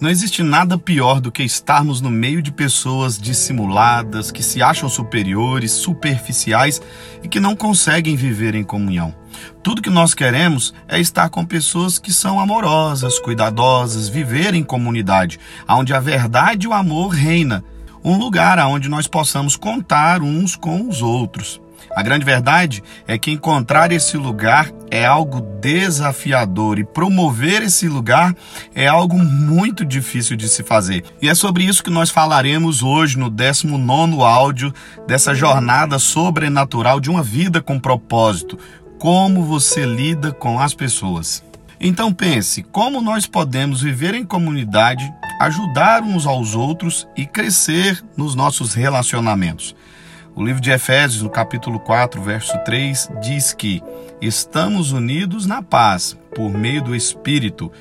Não existe nada pior do que estarmos no meio de pessoas dissimuladas, que se acham superiores, superficiais e que não conseguem viver em comunhão. Tudo que nós queremos é estar com pessoas que são amorosas, cuidadosas, viver em comunidade, onde a verdade e o amor reina, um lugar onde nós possamos contar uns com os outros. A grande verdade é que encontrar esse lugar é algo desafiador e promover esse lugar é algo muito difícil de se fazer. E é sobre isso que nós falaremos hoje no 19 áudio dessa jornada sobrenatural de uma vida com propósito. Como você lida com as pessoas. Então pense, como nós podemos viver em comunidade, ajudar uns aos outros e crescer nos nossos relacionamentos. O livro de Efésios, no capítulo 4, verso 3, diz que estamos unidos na paz por meio do Espírito,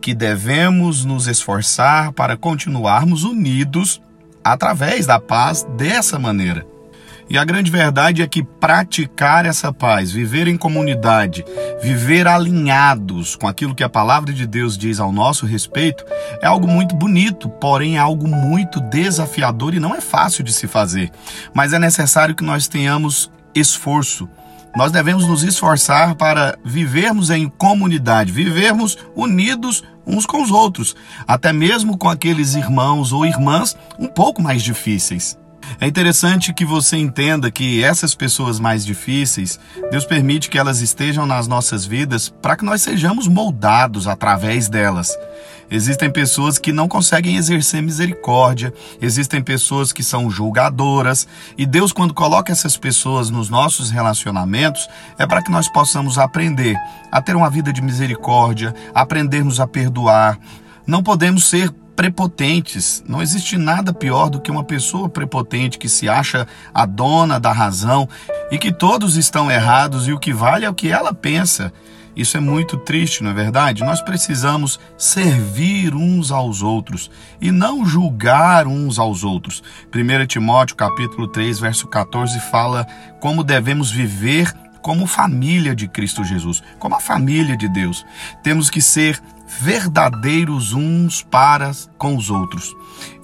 que devemos nos esforçar para continuarmos unidos através da paz dessa maneira. E a grande verdade é que praticar essa paz, viver em comunidade, viver alinhados com aquilo que a palavra de Deus diz ao nosso respeito, é algo muito bonito, porém é algo muito desafiador e não é fácil de se fazer. Mas é necessário que nós tenhamos esforço. Nós devemos nos esforçar para vivermos em comunidade, vivermos unidos uns com os outros, até mesmo com aqueles irmãos ou irmãs um pouco mais difíceis. É interessante que você entenda que essas pessoas mais difíceis, Deus permite que elas estejam nas nossas vidas para que nós sejamos moldados através delas. Existem pessoas que não conseguem exercer misericórdia, existem pessoas que são julgadoras, e Deus, quando coloca essas pessoas nos nossos relacionamentos, é para que nós possamos aprender a ter uma vida de misericórdia, aprendermos a perdoar. Não podemos ser prepotentes. Não existe nada pior do que uma pessoa prepotente que se acha a dona da razão e que todos estão errados e o que vale é o que ela pensa. Isso é muito triste, não é verdade? Nós precisamos servir uns aos outros e não julgar uns aos outros. 1 Timóteo capítulo 3, verso 14 fala como devemos viver como família de Cristo Jesus, como a família de Deus. Temos que ser verdadeiros uns para com os outros.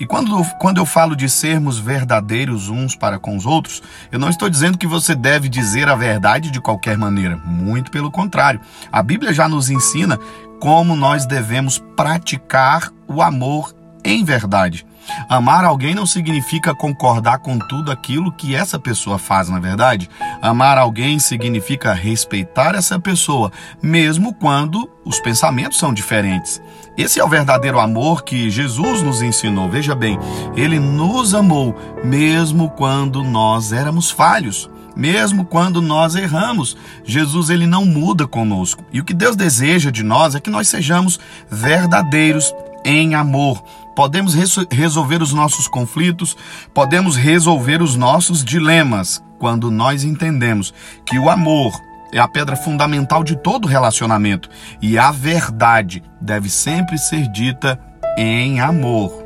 E quando, quando eu falo de sermos verdadeiros uns para com os outros, eu não estou dizendo que você deve dizer a verdade de qualquer maneira. Muito pelo contrário. A Bíblia já nos ensina como nós devemos praticar o amor em verdade. Amar alguém não significa concordar com tudo aquilo que essa pessoa faz, na é verdade. Amar alguém significa respeitar essa pessoa, mesmo quando os pensamentos são diferentes. Esse é o verdadeiro amor que Jesus nos ensinou. Veja bem, ele nos amou mesmo quando nós éramos falhos. Mesmo quando nós erramos, Jesus ele não muda conosco. E o que Deus deseja de nós é que nós sejamos verdadeiros em amor. Podemos resolver os nossos conflitos, podemos resolver os nossos dilemas quando nós entendemos que o amor é a pedra fundamental de todo relacionamento e a verdade deve sempre ser dita em amor.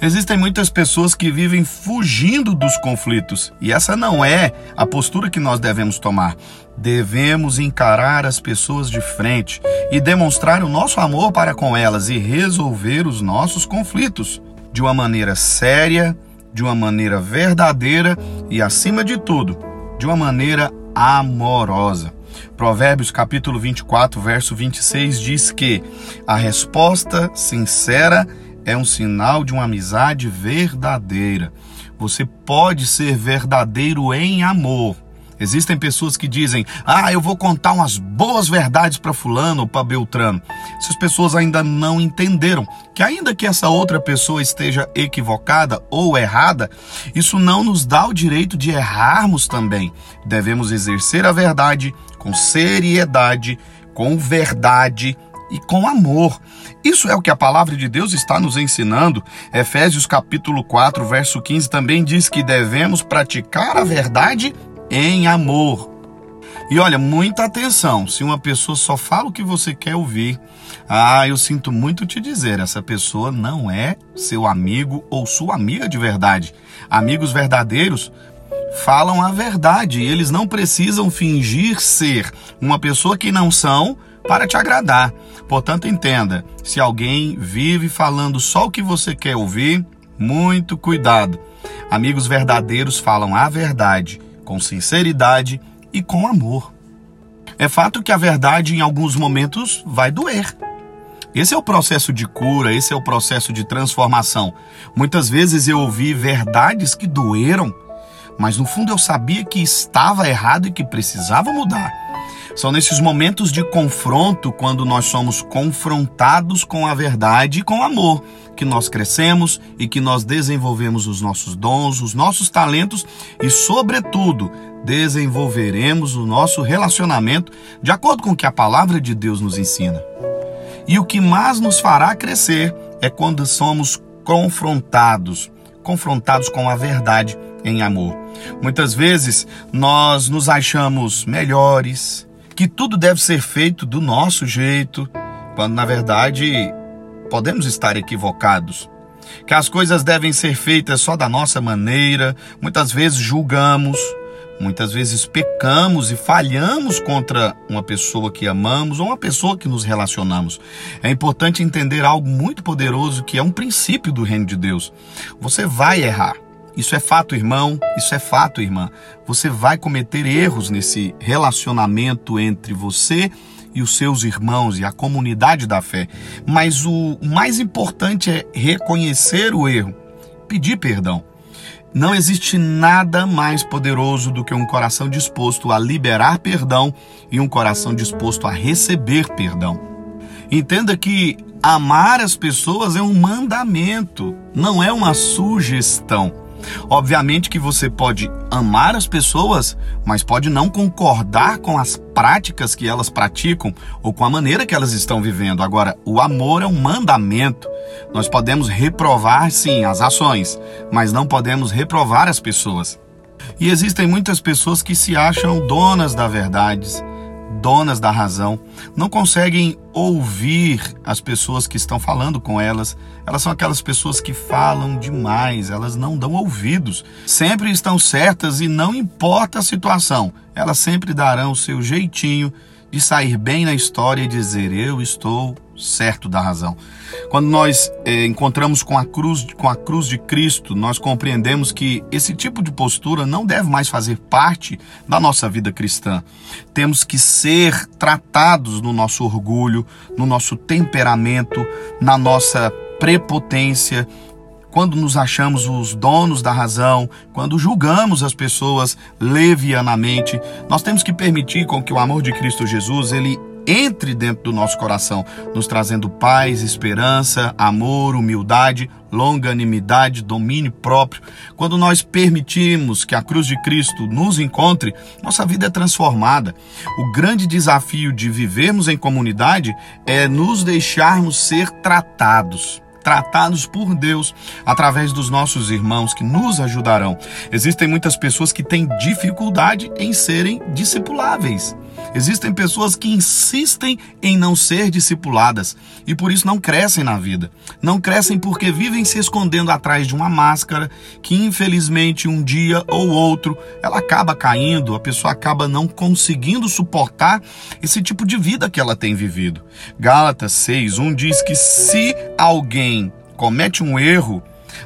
Existem muitas pessoas que vivem fugindo dos conflitos e essa não é a postura que nós devemos tomar. Devemos encarar as pessoas de frente e demonstrar o nosso amor para com elas e resolver os nossos conflitos de uma maneira séria, de uma maneira verdadeira e, acima de tudo, de uma maneira amorosa. Provérbios capítulo 24, verso 26 diz que a resposta sincera é um sinal de uma amizade verdadeira. Você pode ser verdadeiro em amor. Existem pessoas que dizem: Ah, eu vou contar umas boas verdades para Fulano ou para Beltrano. Essas pessoas ainda não entenderam que, ainda que essa outra pessoa esteja equivocada ou errada, isso não nos dá o direito de errarmos também. Devemos exercer a verdade com seriedade, com verdade e com amor. Isso é o que a palavra de Deus está nos ensinando. Efésios capítulo 4, verso 15 também diz que devemos praticar a verdade em amor. E olha, muita atenção, se uma pessoa só fala o que você quer ouvir, ah, eu sinto muito te dizer, essa pessoa não é seu amigo ou sua amiga de verdade. Amigos verdadeiros falam a verdade, eles não precisam fingir ser uma pessoa que não são para te agradar. Portanto, entenda: se alguém vive falando só o que você quer ouvir, muito cuidado. Amigos verdadeiros falam a verdade com sinceridade e com amor. É fato que a verdade em alguns momentos vai doer. Esse é o processo de cura, esse é o processo de transformação. Muitas vezes eu ouvi verdades que doeram, mas no fundo eu sabia que estava errado e que precisava mudar. São nesses momentos de confronto, quando nós somos confrontados com a verdade e com amor, que nós crescemos e que nós desenvolvemos os nossos dons, os nossos talentos e, sobretudo, desenvolveremos o nosso relacionamento de acordo com o que a palavra de Deus nos ensina. E o que mais nos fará crescer é quando somos confrontados, confrontados com a verdade em amor. Muitas vezes nós nos achamos melhores, que tudo deve ser feito do nosso jeito, quando na verdade podemos estar equivocados. Que as coisas devem ser feitas só da nossa maneira, muitas vezes julgamos, muitas vezes pecamos e falhamos contra uma pessoa que amamos ou uma pessoa que nos relacionamos. É importante entender algo muito poderoso que é um princípio do reino de Deus. Você vai errar. Isso é fato, irmão. Isso é fato, irmã. Você vai cometer erros nesse relacionamento entre você e os seus irmãos e a comunidade da fé. Mas o mais importante é reconhecer o erro, pedir perdão. Não existe nada mais poderoso do que um coração disposto a liberar perdão e um coração disposto a receber perdão. Entenda que amar as pessoas é um mandamento, não é uma sugestão. Obviamente que você pode amar as pessoas, mas pode não concordar com as práticas que elas praticam ou com a maneira que elas estão vivendo. Agora, o amor é um mandamento. Nós podemos reprovar, sim, as ações, mas não podemos reprovar as pessoas. E existem muitas pessoas que se acham donas da verdade, donas da razão, não conseguem ouvir as pessoas que estão falando com elas. Elas são aquelas pessoas que falam demais, elas não dão ouvidos. Sempre estão certas e não importa a situação, elas sempre darão o seu jeitinho de sair bem na história e dizer: Eu estou certo da razão. Quando nós é, encontramos com a cruz, com a cruz de Cristo, nós compreendemos que esse tipo de postura não deve mais fazer parte da nossa vida cristã. Temos que ser tratados no nosso orgulho, no nosso temperamento, na nossa prepotência, quando nos achamos os donos da razão, quando julgamos as pessoas levianamente, nós temos que permitir com que o amor de Cristo Jesus ele entre dentro do nosso coração, nos trazendo paz, esperança, amor, humildade, longanimidade, domínio próprio. Quando nós permitimos que a cruz de Cristo nos encontre, nossa vida é transformada. O grande desafio de vivermos em comunidade é nos deixarmos ser tratados tratados por Deus através dos nossos irmãos que nos ajudarão. Existem muitas pessoas que têm dificuldade em serem discipuláveis. Existem pessoas que insistem em não ser discipuladas e por isso não crescem na vida. Não crescem porque vivem se escondendo atrás de uma máscara que infelizmente um dia ou outro ela acaba caindo, a pessoa acaba não conseguindo suportar esse tipo de vida que ela tem vivido. Gálatas 6:1 diz que se alguém comete um erro,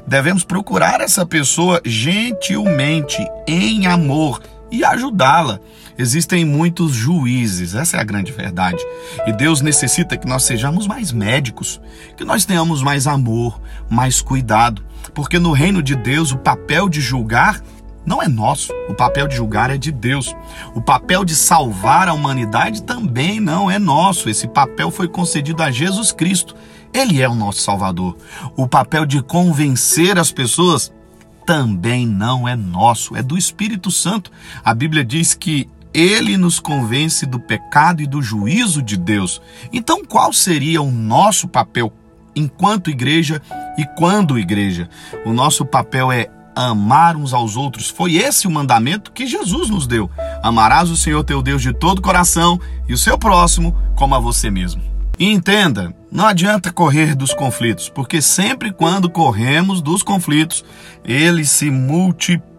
devemos procurar essa pessoa gentilmente, em amor e ajudá-la. Existem muitos juízes, essa é a grande verdade. E Deus necessita que nós sejamos mais médicos, que nós tenhamos mais amor, mais cuidado, porque no reino de Deus o papel de julgar não é nosso, o papel de julgar é de Deus. O papel de salvar a humanidade também não é nosso, esse papel foi concedido a Jesus Cristo. Ele é o nosso Salvador. O papel de convencer as pessoas também não é nosso, é do Espírito Santo. A Bíblia diz que ele nos convence do pecado e do juízo de Deus. Então, qual seria o nosso papel enquanto igreja e quando igreja? O nosso papel é amar uns aos outros. Foi esse o mandamento que Jesus nos deu. Amarás o Senhor teu Deus de todo o coração e o seu próximo como a você mesmo. E entenda, não adianta correr dos conflitos, porque sempre quando corremos dos conflitos, eles se multiplicam.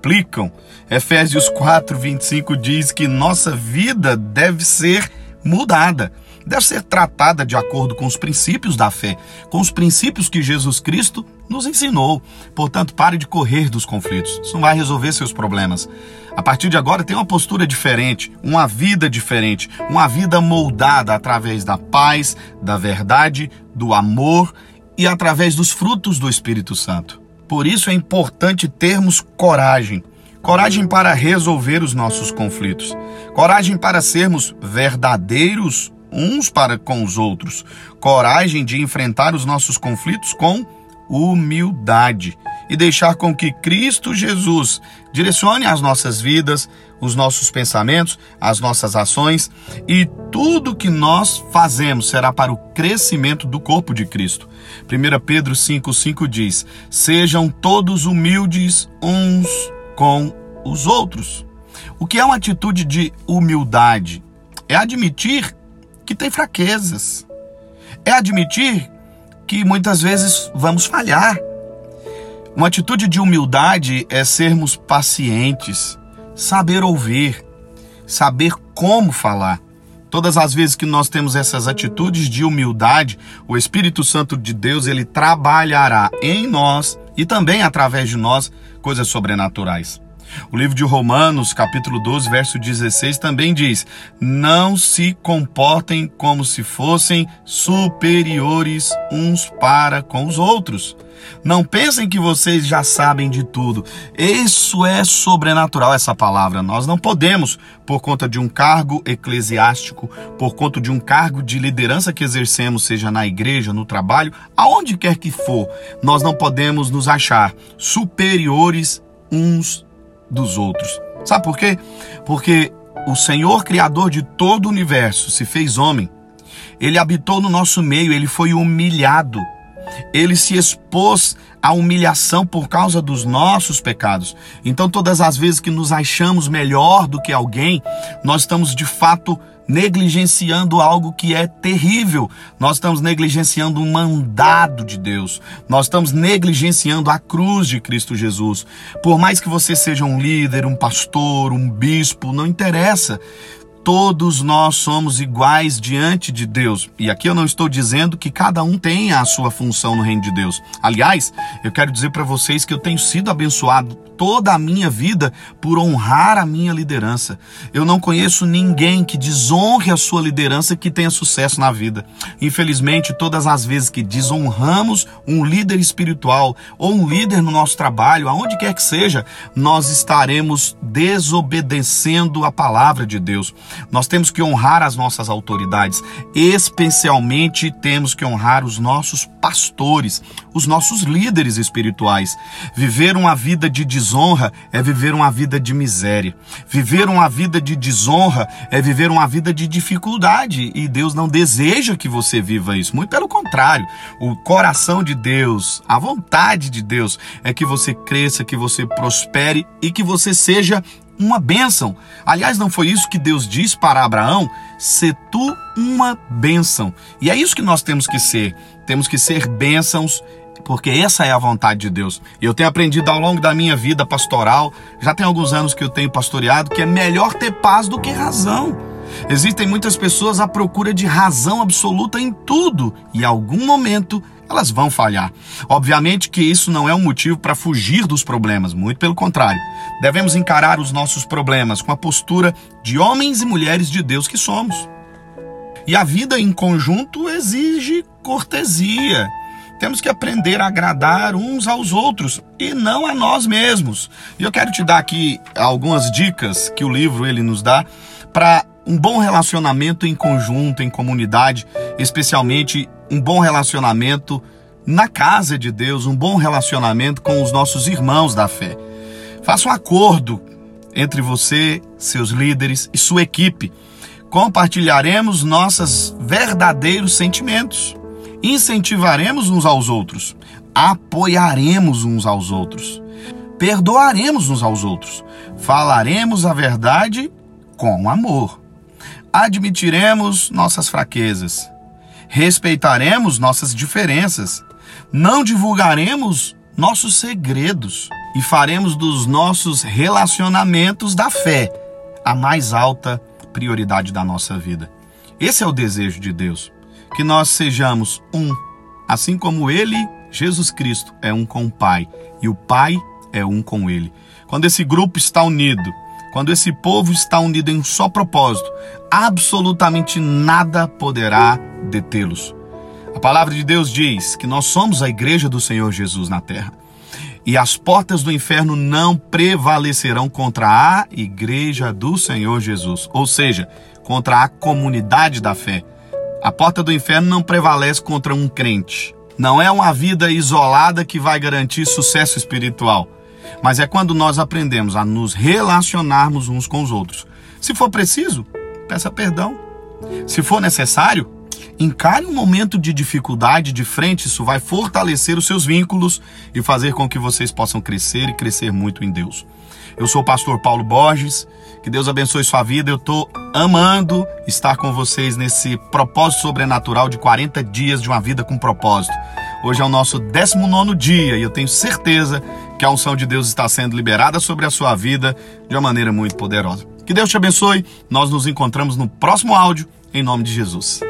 Efésios 4, 25 diz que nossa vida deve ser mudada. deve ser tratada de acordo com os princípios da fé, com os princípios que Jesus Cristo nos ensinou. Portanto, pare de correr dos conflitos. Isso não vai resolver seus problemas. A partir de agora, tem uma postura diferente, uma vida diferente, uma vida moldada através da paz, da verdade, do amor e através dos frutos do Espírito Santo. Por isso é importante termos coragem. Coragem para resolver os nossos conflitos. Coragem para sermos verdadeiros uns para com os outros. Coragem de enfrentar os nossos conflitos com humildade e deixar com que Cristo Jesus direcione as nossas vidas, os nossos pensamentos, as nossas ações e tudo que nós fazemos será para o crescimento do corpo de Cristo. 1 Pedro 5,5 diz: Sejam todos humildes uns com os outros. O que é uma atitude de humildade? É admitir que tem fraquezas. É admitir que muitas vezes vamos falhar. Uma atitude de humildade é sermos pacientes, saber ouvir, saber como falar. Todas as vezes que nós temos essas atitudes de humildade, o Espírito Santo de Deus, ele trabalhará em nós e também através de nós coisas sobrenaturais. O livro de Romanos, capítulo 12, verso 16, também diz: Não se comportem como se fossem superiores uns para com os outros. Não pensem que vocês já sabem de tudo. Isso é sobrenatural, essa palavra. Nós não podemos, por conta de um cargo eclesiástico, por conta de um cargo de liderança que exercemos, seja na igreja, no trabalho, aonde quer que for, nós não podemos nos achar superiores uns dos outros. Sabe por quê? Porque o Senhor, Criador de todo o universo, se fez homem. Ele habitou no nosso meio, ele foi humilhado. Ele se expôs à humilhação por causa dos nossos pecados. Então, todas as vezes que nos achamos melhor do que alguém, nós estamos de fato negligenciando algo que é terrível. Nós estamos negligenciando um mandado de Deus. Nós estamos negligenciando a cruz de Cristo Jesus. Por mais que você seja um líder, um pastor, um bispo, não interessa. Todos nós somos iguais diante de Deus. E aqui eu não estou dizendo que cada um tenha a sua função no reino de Deus. Aliás, eu quero dizer para vocês que eu tenho sido abençoado toda a minha vida por honrar a minha liderança. Eu não conheço ninguém que desonre a sua liderança que tenha sucesso na vida. Infelizmente, todas as vezes que desonramos um líder espiritual ou um líder no nosso trabalho, aonde quer que seja, nós estaremos desobedecendo a palavra de Deus. Nós temos que honrar as nossas autoridades, especialmente temos que honrar os nossos pastores, os nossos líderes espirituais. Viver uma vida de desonra é viver uma vida de miséria. Viver uma vida de desonra é viver uma vida de dificuldade. E Deus não deseja que você viva isso. Muito pelo contrário. O coração de Deus, a vontade de Deus é que você cresça, que você prospere e que você seja uma bênção. Aliás, não foi isso que Deus disse para Abraão? Se tu uma bênção. E é isso que nós temos que ser. Temos que ser bênçãos porque essa é a vontade de Deus. Eu tenho aprendido ao longo da minha vida pastoral, já tem alguns anos que eu tenho pastoreado, que é melhor ter paz do que razão. Existem muitas pessoas à procura de razão absoluta em tudo e em algum momento elas vão falhar. Obviamente que isso não é um motivo para fugir dos problemas, muito pelo contrário. Devemos encarar os nossos problemas com a postura de homens e mulheres de Deus que somos. E a vida em conjunto exige cortesia. Temos que aprender a agradar uns aos outros e não a nós mesmos. E eu quero te dar aqui algumas dicas que o livro ele nos dá para um bom relacionamento em conjunto, em comunidade, especialmente um bom relacionamento na casa de Deus, um bom relacionamento com os nossos irmãos da fé. Faça um acordo entre você, seus líderes e sua equipe. Compartilharemos nossos verdadeiros sentimentos. Incentivaremos uns aos outros, apoiaremos uns aos outros, perdoaremos uns aos outros, falaremos a verdade com amor, admitiremos nossas fraquezas, respeitaremos nossas diferenças, não divulgaremos nossos segredos e faremos dos nossos relacionamentos da fé a mais alta prioridade da nossa vida. Esse é o desejo de Deus, que nós sejamos um, assim como Ele, Jesus Cristo, é um com o Pai e o Pai é um com Ele. Quando esse grupo está unido, quando esse povo está unido em um só propósito, absolutamente nada poderá detê-los. A palavra de Deus diz que nós somos a igreja do Senhor Jesus na terra. E as portas do inferno não prevalecerão contra a igreja do Senhor Jesus, ou seja, contra a comunidade da fé. A porta do inferno não prevalece contra um crente. Não é uma vida isolada que vai garantir sucesso espiritual, mas é quando nós aprendemos a nos relacionarmos uns com os outros. Se for preciso, peça perdão. Se for necessário, encare um momento de dificuldade de frente, isso vai fortalecer os seus vínculos e fazer com que vocês possam crescer e crescer muito em Deus. Eu sou o pastor Paulo Borges, que Deus abençoe sua vida. Eu estou amando estar com vocês nesse propósito sobrenatural de 40 dias de uma vida com propósito. Hoje é o nosso 19 dia e eu tenho certeza que a unção de Deus está sendo liberada sobre a sua vida de uma maneira muito poderosa. Que Deus te abençoe. Nós nos encontramos no próximo áudio, em nome de Jesus.